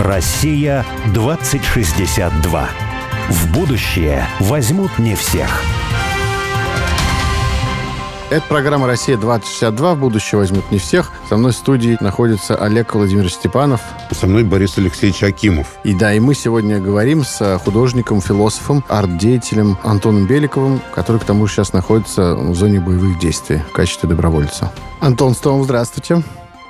Россия 2062. В будущее возьмут не всех. Это программа «Россия-2062». В будущее возьмут не всех. Со мной в студии находится Олег Владимирович Степанов. Со мной Борис Алексеевич Акимов. И да, и мы сегодня говорим с художником, философом, арт-деятелем Антоном Беликовым, который к тому же сейчас находится в зоне боевых действий в качестве добровольца. Антон Стом, здравствуйте.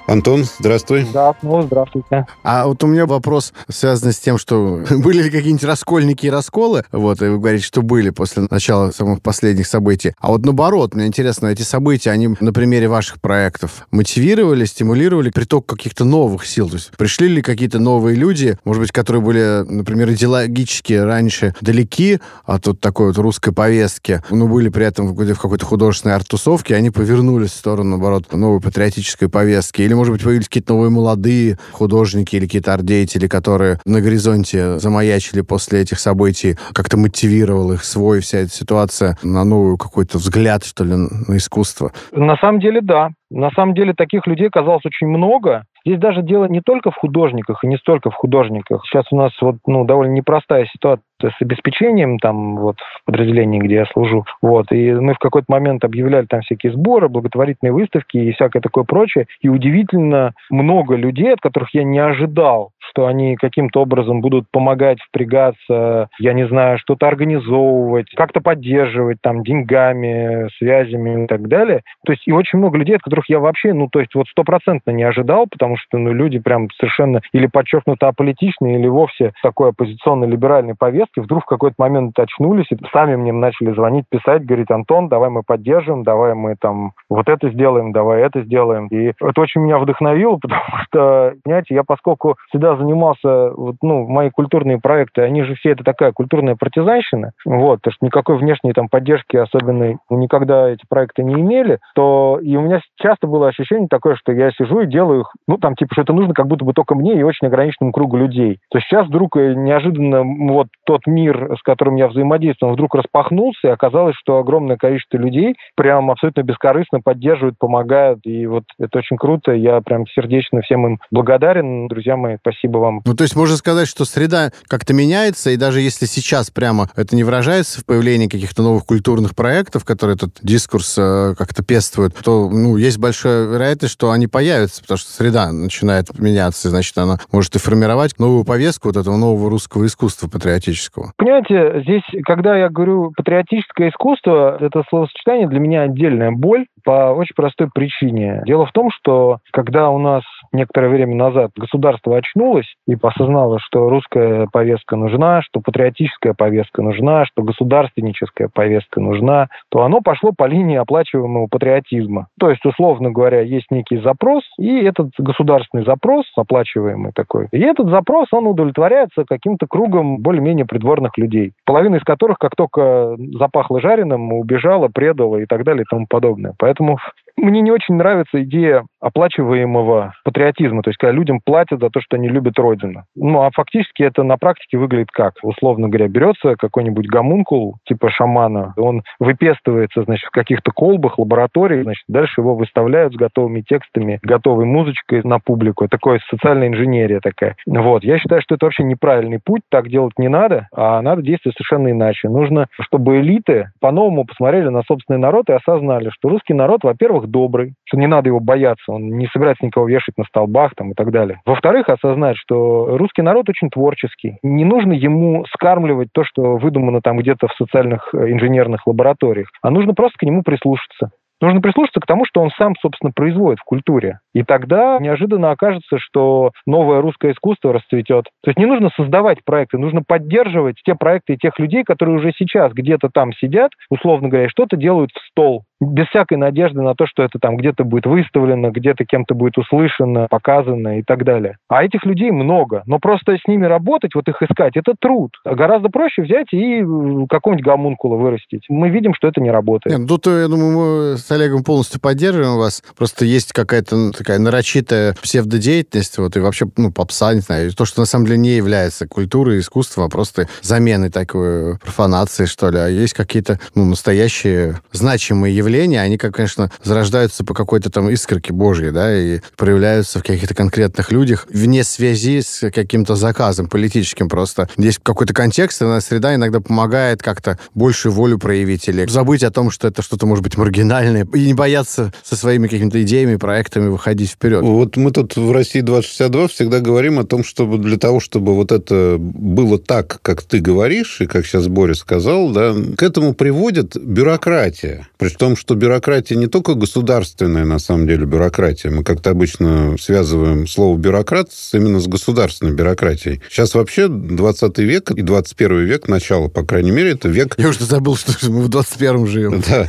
Антон, здравствуй. Да, ну, здравствуйте. А вот у меня вопрос связан с тем, что были ли какие-нибудь раскольники и расколы, вот, и вы говорите, что были после начала самых последних событий. А вот наоборот, мне интересно, эти события, они на примере ваших проектов мотивировали, стимулировали приток каких-то новых сил? То есть пришли ли какие-то новые люди, может быть, которые были, например, идеологически раньше далеки от вот такой вот русской повестки, но были при этом в какой-то художественной арт-тусовке, они повернулись в сторону, наоборот, новой патриотической повестки? Или может быть, появились какие-то новые молодые художники или какие-то арт-деятели, которые на горизонте замаячили после этих событий, как-то мотивировал их свой вся эта ситуация на новую какой-то взгляд, что ли, на искусство? На самом деле, да. На самом деле таких людей оказалось очень много. Здесь даже дело не только в художниках и не столько в художниках. Сейчас у нас вот, ну, довольно непростая ситуация с обеспечением там вот в подразделении, где я служу. Вот. И мы в какой-то момент объявляли там всякие сборы, благотворительные выставки и всякое такое прочее. И удивительно много людей, от которых я не ожидал, что они каким-то образом будут помогать, впрягаться, я не знаю, что-то организовывать, как-то поддерживать там деньгами, связями и так далее. То есть и очень много людей, от которых я вообще, ну, то есть вот стопроцентно не ожидал, потому что, ну, люди прям совершенно или подчеркнуто аполитичные, или вовсе такой оппозиционно-либеральной повестки, вдруг в какой-то момент очнулись и сами мне начали звонить, писать, говорить, Антон, давай мы поддержим, давай мы там вот это сделаем, давай это сделаем. И это очень меня вдохновило, потому что, понимаете, я поскольку всегда занимался, вот, ну, мои культурные проекты, они же все это такая культурная партизанщина, вот, то что никакой внешней там поддержки особенной никогда эти проекты не имели, то и у меня часто было ощущение такое, что я сижу и делаю ну, там, типа, что это нужно как будто бы только мне и очень ограниченному кругу людей. То есть сейчас вдруг э, неожиданно вот тот мир, с которым я взаимодействовал, вдруг распахнулся, и оказалось, что огромное количество людей прям абсолютно бескорыстно поддерживают, помогают, и вот это очень круто, я прям сердечно всем им благодарен, друзья мои, спасибо вам. Ну, то есть можно сказать, что среда как-то меняется, и даже если сейчас прямо это не выражается в появлении каких-то новых культурных проектов, которые этот дискурс э, как-то пествуют, то, ну, есть большая вероятность, что они появятся, потому что среда начинает меняться, и, значит, она может и формировать новую повестку вот этого нового русского искусства патриотического. Понимаете, здесь, когда я говорю патриотическое искусство, это словосочетание для меня отдельная боль по очень простой причине. Дело в том, что когда у нас некоторое время назад государство очнулось и осознало, что русская повестка нужна, что патриотическая повестка нужна, что государственническая повестка нужна, то оно пошло по линии оплачиваемого патриотизма. То есть, условно говоря, есть некий запрос, и этот государственный запрос, оплачиваемый такой, и этот запрос, он удовлетворяется каким-то кругом более-менее придворных людей, половина из которых, как только запахло жареным, убежала, предала и так далее и тому подобное. Поэтому Akimov мне не очень нравится идея оплачиваемого патриотизма, то есть когда людям платят за то, что они любят Родину. Ну, а фактически это на практике выглядит как? Условно говоря, берется какой-нибудь гомункул типа шамана, он выпестывается, значит, в каких-то колбах, лабораториях, значит, дальше его выставляют с готовыми текстами, готовой музычкой на публику. Такое социальная инженерия такая. Вот. Я считаю, что это вообще неправильный путь, так делать не надо, а надо действовать совершенно иначе. Нужно, чтобы элиты по-новому посмотрели на собственный народ и осознали, что русский народ, во-первых, добрый, что не надо его бояться, он не собирается никого вешать на столбах там, и так далее. Во-вторых, осознать, что русский народ очень творческий. Не нужно ему скармливать то, что выдумано там где-то в социальных э, инженерных лабораториях, а нужно просто к нему прислушаться. Нужно прислушаться к тому, что он сам, собственно, производит в культуре. И тогда неожиданно окажется, что новое русское искусство расцветет. То есть не нужно создавать проекты, нужно поддерживать те проекты и тех людей, которые уже сейчас где-то там сидят, условно говоря, что-то делают в стол, без всякой надежды на то, что это там где-то будет выставлено, где-то кем-то будет услышано, показано и так далее. А этих людей много. Но просто с ними работать, вот их искать, это труд. Гораздо проще взять и э, какого-нибудь гомункула вырастить. Мы видим, что это не работает. Нет, ну, тут, я думаю, мы с Олегом полностью поддерживаем вас. Просто есть какая-то такая нарочитая псевдодеятельность, вот, и вообще, ну, попса, не знаю, то, что на самом деле не является культурой, искусством, а просто заменой такой профанации, что ли. А есть какие-то, ну, настоящие значимые явления явления, они, как, конечно, зарождаются по какой-то там искорке Божьей, да, и проявляются в каких-то конкретных людях вне связи с каким-то заказом политическим просто. Здесь какой-то контекст, и среда иногда помогает как-то большую волю проявить или забыть о том, что это что-то может быть маргинальное, и не бояться со своими какими-то идеями, проектами выходить вперед. Вот мы тут в России 2062 всегда говорим о том, чтобы для того, чтобы вот это было так, как ты говоришь, и как сейчас Борис сказал, да, к этому приводит бюрократия. При том, что бюрократия не только государственная, на самом деле, бюрократия. Мы как-то обычно связываем слово бюрократ именно с государственной бюрократией. Сейчас вообще 20 век и 21 век, начало, по крайней мере, это век... Я уже забыл, что мы в 21 живем. Да.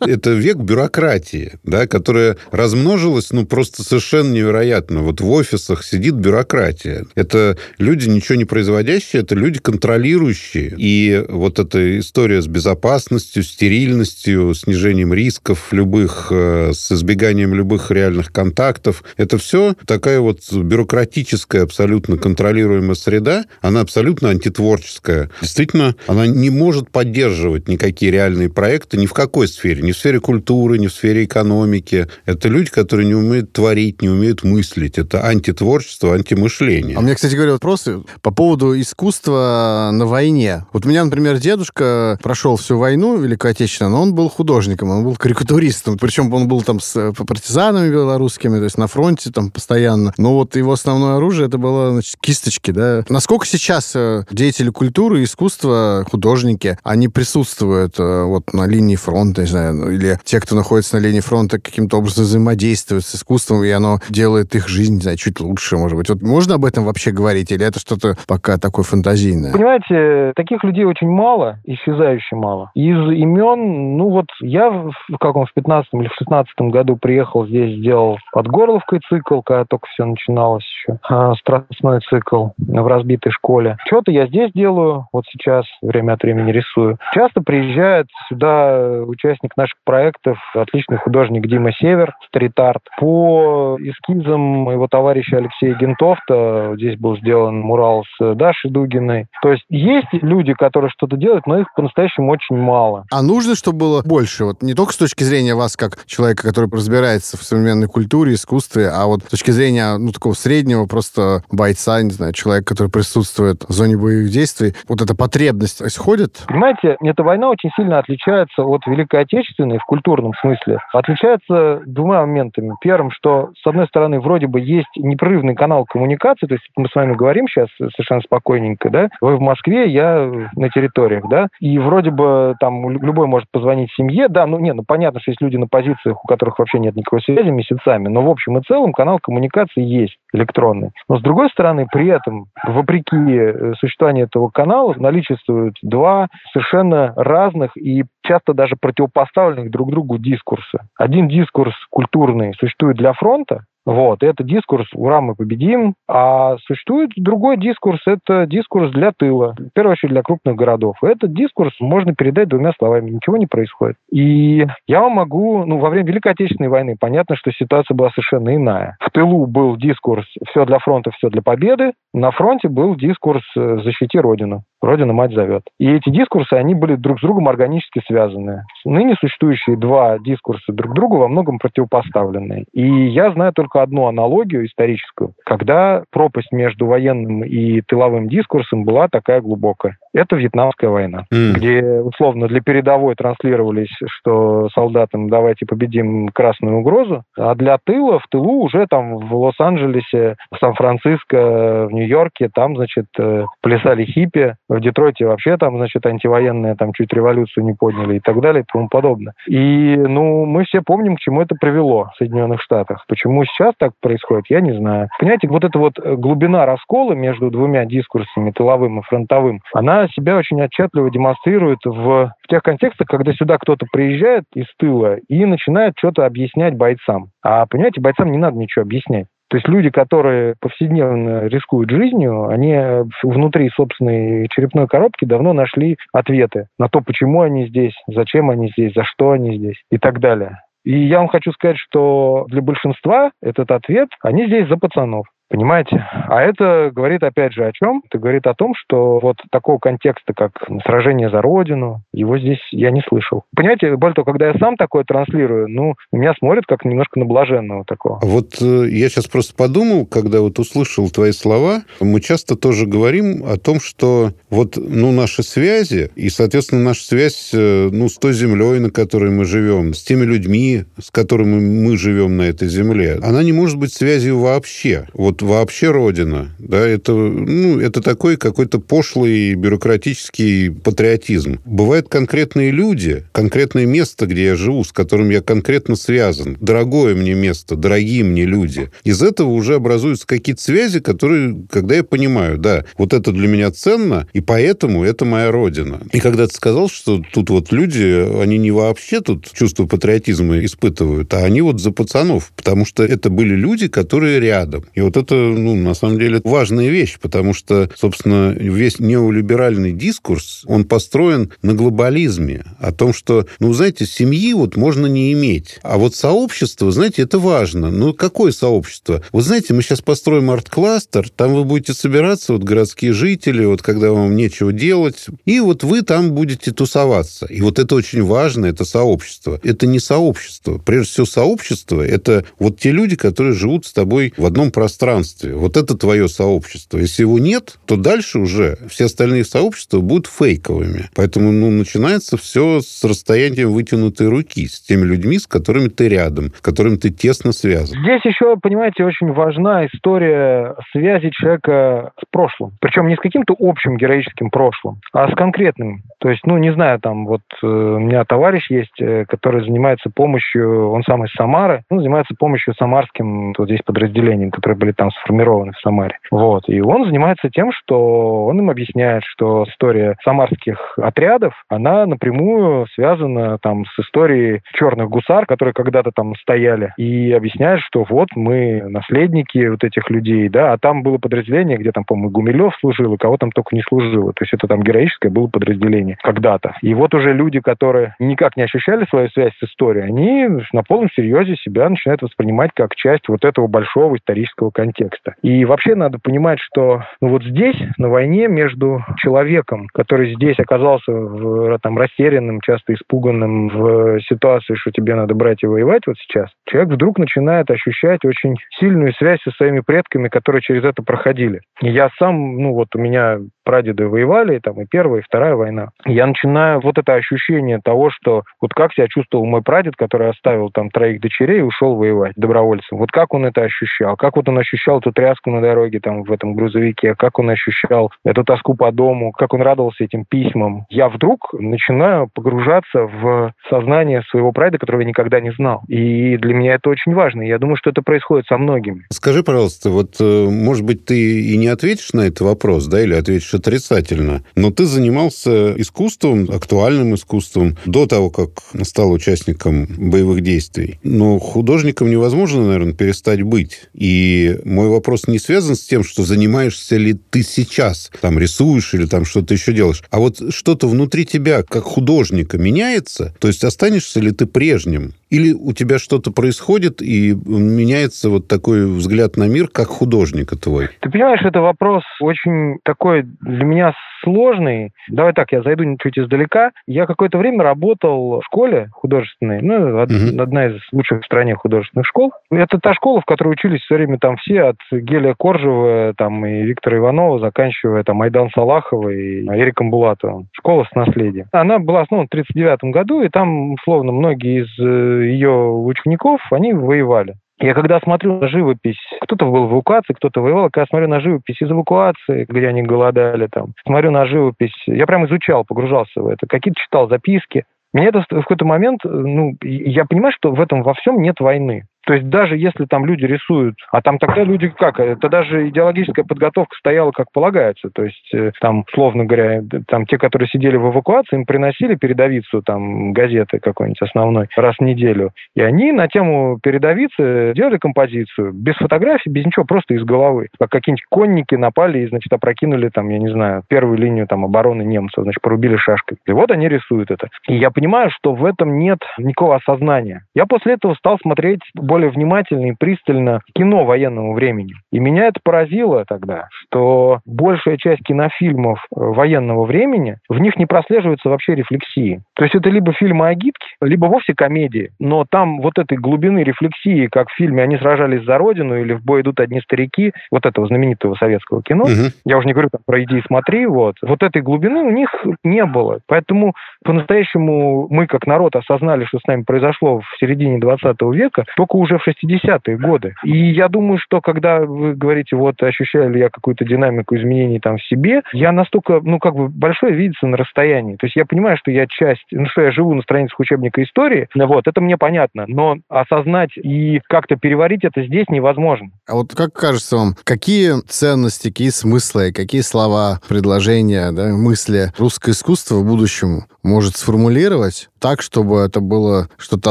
Это век бюрократии, да, которая размножилась, ну, просто совершенно невероятно. Вот в офисах сидит бюрократия. Это люди, ничего не производящие, это люди контролирующие. И вот эта история с безопасностью, стерильностью, снижением рисков любых, э, с избеганием любых реальных контактов, это все такая вот бюрократическая, абсолютно контролируемая среда, она абсолютно антитворческая. Действительно, она не может поддерживать никакие реальные проекты ни в какой сфере. Ни в сфере культуры, ни в сфере экономики. Это люди, которые не умеют творить, не умеют мыслить. Это антитворчество, антимышление. А мне, кстати говоря, вопросы по поводу искусства на войне. Вот у меня, например, дедушка прошел всю войну Великую Отечественную, но он был художником, он был карикатуристом. Причем он был там с партизанами белорусскими, то есть на фронте там постоянно. Но вот его основное оружие это было значит, кисточки, да. Насколько сейчас э, деятели культуры, искусства, художники, они присутствуют э, вот на линии фронта, не знаю, ну, или те, кто находится на линии фронта, каким-то образом взаимодействуют с искусством, и оно делает их жизнь, не знаю, чуть лучше, может быть. Вот можно об этом вообще говорить, или это что-то пока такое фантазийное? Понимаете, таких людей очень мало, исчезающе мало. Из имен, ну вот я в каком, в 15 или в 16 году приехал здесь, сделал под Горловкой цикл, когда только все начиналось еще, а, страстной цикл в разбитой школе. Что-то я здесь делаю, вот сейчас время от времени рисую. Часто приезжает сюда участник наших проектов, отличный художник Дима Север, стрит-арт. По эскизам моего товарища Алексея Гентофта здесь был сделан мурал с Дашей Дугиной. То есть есть люди, которые что-то делают, но их по-настоящему очень мало. А нужно, чтобы было больше? Вот не только с точки зрения вас, как человека, который разбирается в современной культуре, искусстве, а вот с точки зрения, ну, такого среднего просто бойца, не знаю, человека, который присутствует в зоне боевых действий, вот эта потребность исходит? Понимаете, эта война очень сильно отличается от Великой Отечественной в культурном смысле. Отличается двумя моментами. Первым, что, с одной стороны, вроде бы есть непрерывный канал коммуникации, то есть мы с вами говорим сейчас совершенно спокойненько, да, вы в Москве, я на территориях, да, и вроде бы там любой может позвонить семье, да, ну, не, ну, понятно, что есть люди на позициях, у которых вообще нет никакой связи месяцами, но в общем и целом канал коммуникации есть электронный. Но с другой стороны, при этом, вопреки э, существованию этого канала, наличествуют два совершенно разных и часто даже противопоставленных друг другу дискурса. Один дискурс культурный существует для фронта, вот, это дискурс «Ура, мы победим», а существует другой дискурс, это дискурс для тыла, в первую очередь для крупных городов. Этот дискурс можно передать двумя словами, ничего не происходит. И я вам могу, ну, во время Великой Отечественной войны понятно, что ситуация была совершенно иная. Тылу был дискурс «все для фронта, все для победы», на фронте был дискурс «защити Родину». Родина мать зовет. И эти дискурсы, они были друг с другом органически связаны. Ныне существующие два дискурса друг другу во многом противопоставлены. И я знаю только одну аналогию историческую, когда пропасть между военным и тыловым дискурсом была такая глубокая. Это Вьетнамская война, mm. где условно для передовой транслировались, что солдатам давайте победим красную угрозу, а для тыла в тылу уже там в Лос-Анджелесе, в Сан-Франциско, в Нью-Йорке, там, значит, э, плясали хиппи, в Детройте вообще там, значит, антивоенные там чуть революцию не подняли и так далее и тому подобное. И, ну, мы все помним, к чему это привело в Соединенных Штатах. Почему сейчас так происходит, я не знаю. Понимаете, вот эта вот глубина раскола между двумя дискурсами, тыловым и фронтовым, она себя очень отчетливо демонстрирует в, тех контекстах, когда сюда кто-то приезжает из тыла и начинает что-то объяснять бойцам. А, понимаете, бойцам не надо ничего объяснять. То есть люди, которые повседневно рискуют жизнью, они внутри собственной черепной коробки давно нашли ответы на то, почему они здесь, зачем они здесь, за что они здесь и так далее. И я вам хочу сказать, что для большинства этот ответ, они здесь за пацанов. Понимаете? А это говорит, опять же, о чем? Это говорит о том, что вот такого контекста, как сражение за Родину, его здесь я не слышал. Понимаете, более того, когда я сам такое транслирую, ну, меня смотрят как немножко на блаженного такого. Вот э, я сейчас просто подумал, когда вот услышал твои слова, мы часто тоже говорим о том, что вот, ну, наши связи, и, соответственно, наша связь, э, ну, с той землей, на которой мы живем, с теми людьми, с которыми мы живем на этой земле, она не может быть связью вообще. Вот вообще Родина, да, это, ну, это такой какой-то пошлый бюрократический патриотизм. Бывают конкретные люди, конкретное место, где я живу, с которым я конкретно связан, дорогое мне место, дорогие мне люди. Из этого уже образуются какие-то связи, которые, когда я понимаю, да, вот это для меня ценно, и поэтому это моя родина. И когда ты сказал, что тут вот люди, они не вообще тут чувство патриотизма испытывают, а они вот за пацанов, потому что это были люди, которые рядом. И вот это, ну, на самом деле, важная вещь, потому что, собственно, весь неолиберальный дискурс, он построен на глобализме, о том, что, ну, знаете, семьи вот можно не иметь, а вот сообщество, знаете, это важно. Ну, какое сообщество? Вот знаете, мы сейчас построим арт-кластер, там вы будете собираться, вот городские жители, вот когда вам нечего делать, и вот вы там будете тусоваться. И вот это очень важно, это сообщество. Это не сообщество. Прежде всего, сообщество – это вот те люди, которые живут с тобой в одном пространстве. Вот это твое сообщество. Если его нет, то дальше уже все остальные сообщества будут фейковыми. Поэтому ну, начинается все с расстоянием вытянутой руки, с теми людьми, с которыми ты рядом, с которыми ты тесно связан. Здесь еще, понимаете, очень важна история связи человека с прошлым. Причем не с каким-то общим героическим прошлым, а с конкретным. То есть, ну, не знаю, там вот э, у меня товарищ есть, э, который занимается помощью, он сам из Самары, он занимается помощью самарским вот здесь подразделениям, которые были там сформированы в Самаре. Вот. И он занимается тем, что он им объясняет, что история самарских отрядов, она напрямую связана там с историей черных гусар, которые когда-то там стояли, и объясняет, что вот мы наследники вот этих людей, да, а там было подразделение, где там, по-моему, Гумилев служил, и кого там только не служило. То есть это там героическое было подразделение когда-то. И вот уже люди, которые никак не ощущали свою связь с историей, они на полном серьезе себя начинают воспринимать как часть вот этого большого исторического контекста. И вообще надо понимать, что ну, вот здесь, на войне, между человеком, который здесь оказался в, там, растерянным, часто испуганным в ситуации, что тебе надо брать и воевать вот сейчас, человек вдруг начинает ощущать очень сильную связь со своими предками, которые через это проходили. Я сам, ну вот у меня прадеды воевали, там и Первая, и Вторая война. Я начинаю вот это ощущение того, что вот как себя чувствовал мой прадед, который оставил там троих дочерей и ушел воевать добровольцем. Вот как он это ощущал? Как вот он ощущал эту тряску на дороге там в этом грузовике? Как он ощущал эту тоску по дому? Как он радовался этим письмам? Я вдруг начинаю погружаться в сознание своего прадеда, которого я никогда не знал. И для меня это очень важно. Я думаю, что это происходит со многими. Скажи, пожалуйста, вот, э, может быть, ты и не ответишь на этот вопрос, да, или ответишь отрицательно. Но ты занимался искусством, актуальным искусством, до того, как стал участником боевых действий. Но художником невозможно, наверное, перестать быть. И мой вопрос не связан с тем, что занимаешься ли ты сейчас, там, рисуешь или там что-то еще делаешь. А вот что-то внутри тебя, как художника, меняется? То есть останешься ли ты прежним? Или у тебя что-то происходит, и меняется вот такой взгляд на мир, как художника твой? Ты понимаешь, это вопрос очень такой для меня сложный. Давай так, я зайду чуть издалека. Я какое-то время работал в школе художественной, ну, угу. одна из лучших в стране художественных школ. Это та школа, в которой учились все время там все, от Гелия Коржева там, и Виктора Иванова, заканчивая там Айдан Салахова и Эриком Булатовым. Школа с наследием. Она была основана в 1939 году, и там, условно, многие из э, ее учеников, они воевали. Я когда смотрю на живопись, кто-то был в эвакуации, кто-то воевал, когда смотрю на живопись из эвакуации, где они голодали там, смотрю на живопись, я прям изучал, погружался в это, какие-то читал записки. Меня это в какой-то момент, ну, я понимаю, что в этом во всем нет войны. То есть даже если там люди рисуют, а там тогда люди как, это даже идеологическая подготовка стояла как полагается. То есть э, там, словно говоря, там те, которые сидели в эвакуации, им приносили передовицу там газеты какой-нибудь основной раз в неделю. И они на тему передовицы делали композицию без фотографий, без ничего, просто из головы. Как какие-нибудь конники напали и, значит, опрокинули там, я не знаю, первую линию там обороны немцев, значит, порубили шашкой. И вот они рисуют это. И я понимаю, что в этом нет никакого осознания. Я после этого стал смотреть более более внимательно и пристально кино военного времени. И меня это поразило тогда, что большая часть кинофильмов э, военного времени, в них не прослеживается вообще рефлексии. То есть это либо фильмы о гибке, либо вовсе комедии. Но там вот этой глубины рефлексии, как в фильме «Они сражались за Родину» или «В бой идут одни старики», вот этого знаменитого советского кино, угу. я уже не говорю там про «Иди и смотри», вот, вот этой глубины у них не было. Поэтому по-настоящему мы как народ осознали, что с нами произошло в середине 20 века, только уже в 60-е годы. И я думаю, что когда вы говорите, вот ощущаю ли я какую-то динамику изменений там в себе, я настолько, ну, как бы большое видится на расстоянии. То есть я понимаю, что я часть, ну, что я живу на страницах учебника истории, вот, это мне понятно, но осознать и как-то переварить это здесь невозможно. А вот как кажется вам, какие ценности, какие смыслы, какие слова, предложения, да, мысли русское искусство в будущем может сформулировать так, чтобы это было что-то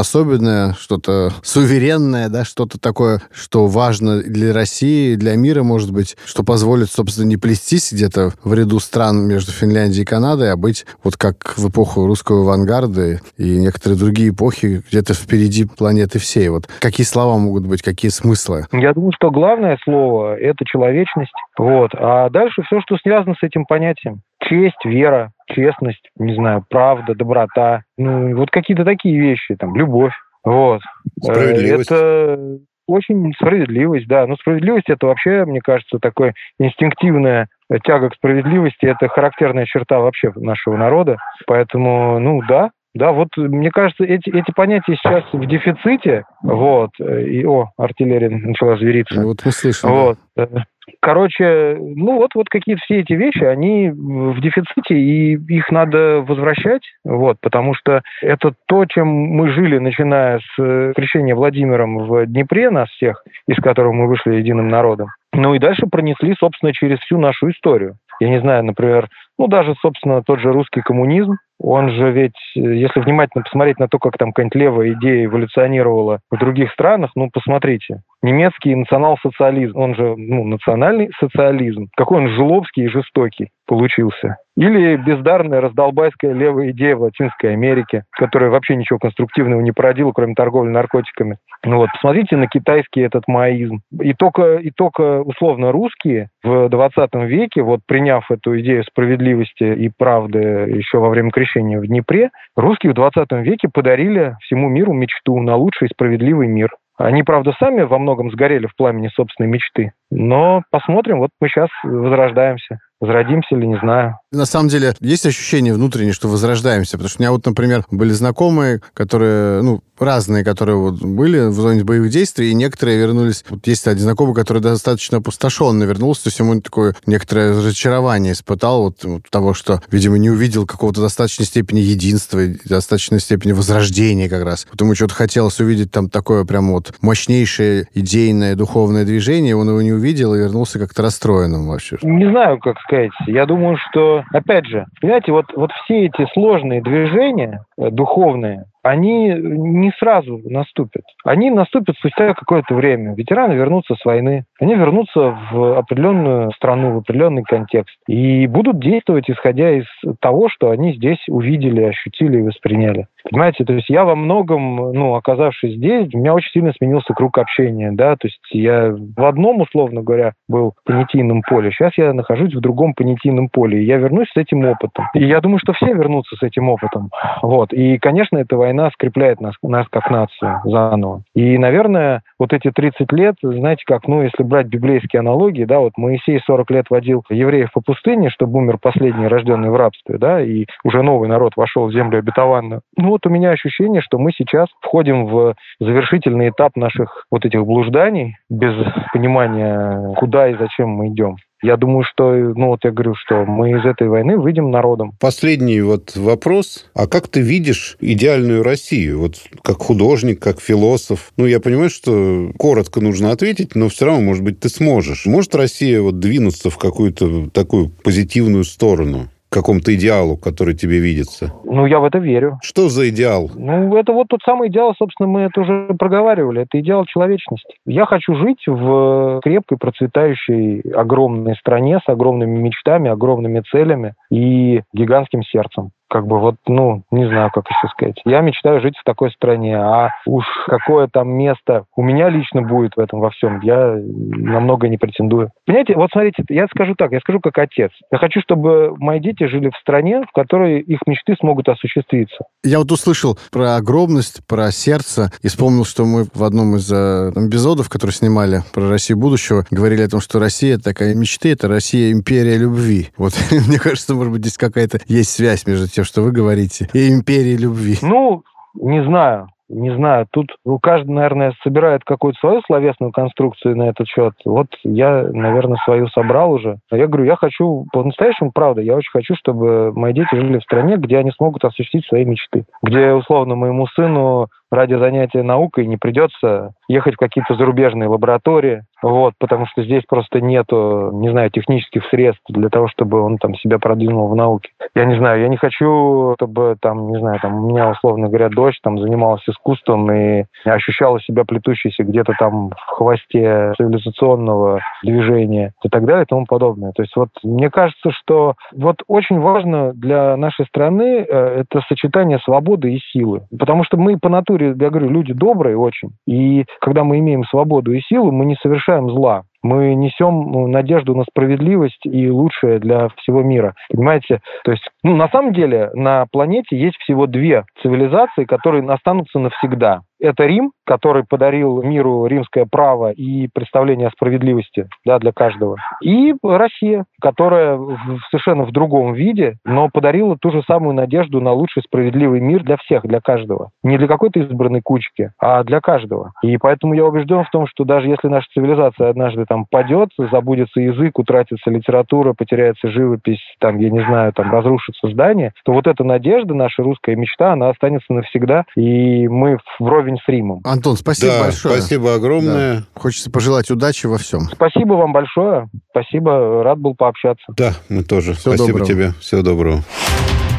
особенное, что-то суверенное, да, что-то такое, что важно для России, для мира, может быть, что позволит, собственно, не плестись где-то в ряду стран между Финляндией и Канадой, а быть вот как в эпоху русского авангарда и некоторые другие эпохи где-то впереди планеты всей. Вот какие слова могут быть, какие смыслы? Я думаю, что главное слово — это человечность. Вот. А дальше все, что связано с этим понятием. Честь, вера, честность, не знаю, правда, доброта. Ну, вот какие-то такие вещи, там, любовь. Вот. Справедливость. Это очень справедливость, да. Но справедливость это вообще, мне кажется, такое инстинктивная тяга к справедливости. Это характерная черта вообще нашего народа. Поэтому, ну да, да, вот мне кажется, эти, эти понятия сейчас в дефиците. Вот. И, о, артиллерия начала звериться. Вот мы слышим. Вот. Да. Короче, ну вот, вот какие-то все эти вещи, они в дефиците, и их надо возвращать, вот, потому что это то, чем мы жили, начиная с э, крещения Владимиром в Днепре, нас всех, из которого мы вышли единым народом. Ну и дальше пронесли, собственно, через всю нашу историю. Я не знаю, например, ну даже, собственно, тот же русский коммунизм, он же ведь, если внимательно посмотреть на то, как там какая-нибудь левая идея эволюционировала в других странах, ну, посмотрите. Немецкий национал-социализм, он же ну, национальный социализм. Какой он жлобский и жестокий получился. Или бездарная раздолбайская левая идея в Латинской Америке, которая вообще ничего конструктивного не породила, кроме торговли наркотиками. Ну вот, посмотрите на китайский этот маоизм. И только, и только условно русские в 20 веке, вот приняв эту идею справедливости и правды еще во время крещения в Днепре, русские в 20 веке подарили всему миру мечту на лучший справедливый мир. Они, правда, сами во многом сгорели в пламени собственной мечты. Но посмотрим, вот мы сейчас возрождаемся. Возродимся ли, не знаю. На самом деле, есть ощущение внутреннее, что возрождаемся. Потому что у меня вот, например, были знакомые, которые, ну, разные, которые вот были в зоне боевых действий, и некоторые вернулись... Вот есть один знакомый, который достаточно опустошенно вернулся, то есть ему такое некоторое разочарование испытал вот, вот того, что, видимо, не увидел какого-то достаточной степени единства, достаточной степени возрождения как раз. Вот ему что-то хотелось увидеть там такое прям вот мощнейшее идейное духовное движение, он его не увидел и вернулся как-то расстроенным вообще. Не знаю, как сказать. Я думаю, что, опять же, понимаете, вот, вот все эти сложные движения духовные, они не сразу наступят. Они наступят спустя какое-то время. Ветераны вернутся с войны. Они вернутся в определенную страну, в определенный контекст. И будут действовать, исходя из того, что они здесь увидели, ощутили и восприняли. Понимаете, то есть я во многом, ну, оказавшись здесь, у меня очень сильно сменился круг общения, да, то есть я в одном, условно говоря, был понятийном поле, сейчас я нахожусь в другом понятийном поле, и я вернусь с этим опытом. И я думаю, что все вернутся с этим опытом. Вот. И, конечно, эта война скрепляет нас, нас как нацию заново. И, наверное, вот эти 30 лет, знаете как, ну, если брать библейские аналогии, да, вот Моисей 40 лет водил евреев по пустыне, чтобы умер последний, рожденный в рабстве, да, и уже новый народ вошел в землю обетованную. Ну, вот у меня ощущение, что мы сейчас входим в завершительный этап наших вот этих блужданий без понимания, куда и зачем мы идем. Я думаю, что, ну вот я говорю, что мы из этой войны выйдем народом. Последний вот вопрос. А как ты видишь идеальную Россию? Вот как художник, как философ. Ну, я понимаю, что коротко нужно ответить, но все равно, может быть, ты сможешь. Может Россия вот двинуться в какую-то такую позитивную сторону? Какому-то идеалу, который тебе видится? Ну, я в это верю. Что за идеал? Ну, это вот тот самый идеал, собственно, мы это уже проговаривали. Это идеал человечности. Я хочу жить в крепкой, процветающей, огромной стране с огромными мечтами, огромными целями и гигантским сердцем. Как бы вот, ну, не знаю, как еще сказать. Я мечтаю жить в такой стране, а уж какое там место у меня лично будет в этом во всем, я намного не претендую. Понимаете, вот смотрите, я скажу так, я скажу как отец. Я хочу, чтобы мои дети жили в стране, в которой их мечты смогут осуществиться. Я вот услышал про огромность, про сердце, и вспомнил, что мы в одном из э, эпизодов, который снимали про Россию будущего, говорили о том, что Россия такая мечты, это Россия империя любви. Вот мне кажется, может быть, здесь какая-то есть связь между тем, что вы говорите, и империей любви. Ну, не знаю не знаю, тут ну, каждый, наверное, собирает какую-то свою словесную конструкцию на этот счет. Вот я, наверное, свою собрал уже. Я говорю, я хочу, по-настоящему, правда, я очень хочу, чтобы мои дети жили в стране, где они смогут осуществить свои мечты. Где, условно, моему сыну ради занятия наукой не придется ехать в какие-то зарубежные лаборатории, вот, потому что здесь просто нету, не знаю, технических средств для того, чтобы он там себя продвинул в науке. Я не знаю, я не хочу, чтобы там, не знаю, там у меня, условно говоря, дочь там занималась искусством и ощущала себя плетущейся где-то там в хвосте цивилизационного движения и так далее и тому подобное. То есть вот мне кажется, что вот очень важно для нашей страны э, это сочетание свободы и силы. Потому что мы по натуре я говорю, люди добрые очень. И когда мы имеем свободу и силу, мы не совершаем зла мы несем ну, надежду на справедливость и лучшее для всего мира. Понимаете? То есть, ну, на самом деле, на планете есть всего две цивилизации, которые останутся навсегда. Это Рим, который подарил миру римское право и представление о справедливости да, для каждого. И Россия, которая в, совершенно в другом виде, но подарила ту же самую надежду на лучший справедливый мир для всех, для каждого. Не для какой-то избранной кучки, а для каждого. И поэтому я убежден в том, что даже если наша цивилизация однажды там падет, забудется язык, утратится литература, потеряется живопись, там, я не знаю, там, разрушится здание, то вот эта надежда, наша русская мечта, она останется навсегда, и мы вровень с Римом. Антон, спасибо да, большое. спасибо огромное. Да. Хочется пожелать удачи во всем. Спасибо вам большое. Спасибо, рад был пообщаться. Да, мы тоже. Всего спасибо доброго. тебе. Всего доброго.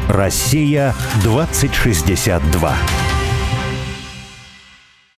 Россия 2062.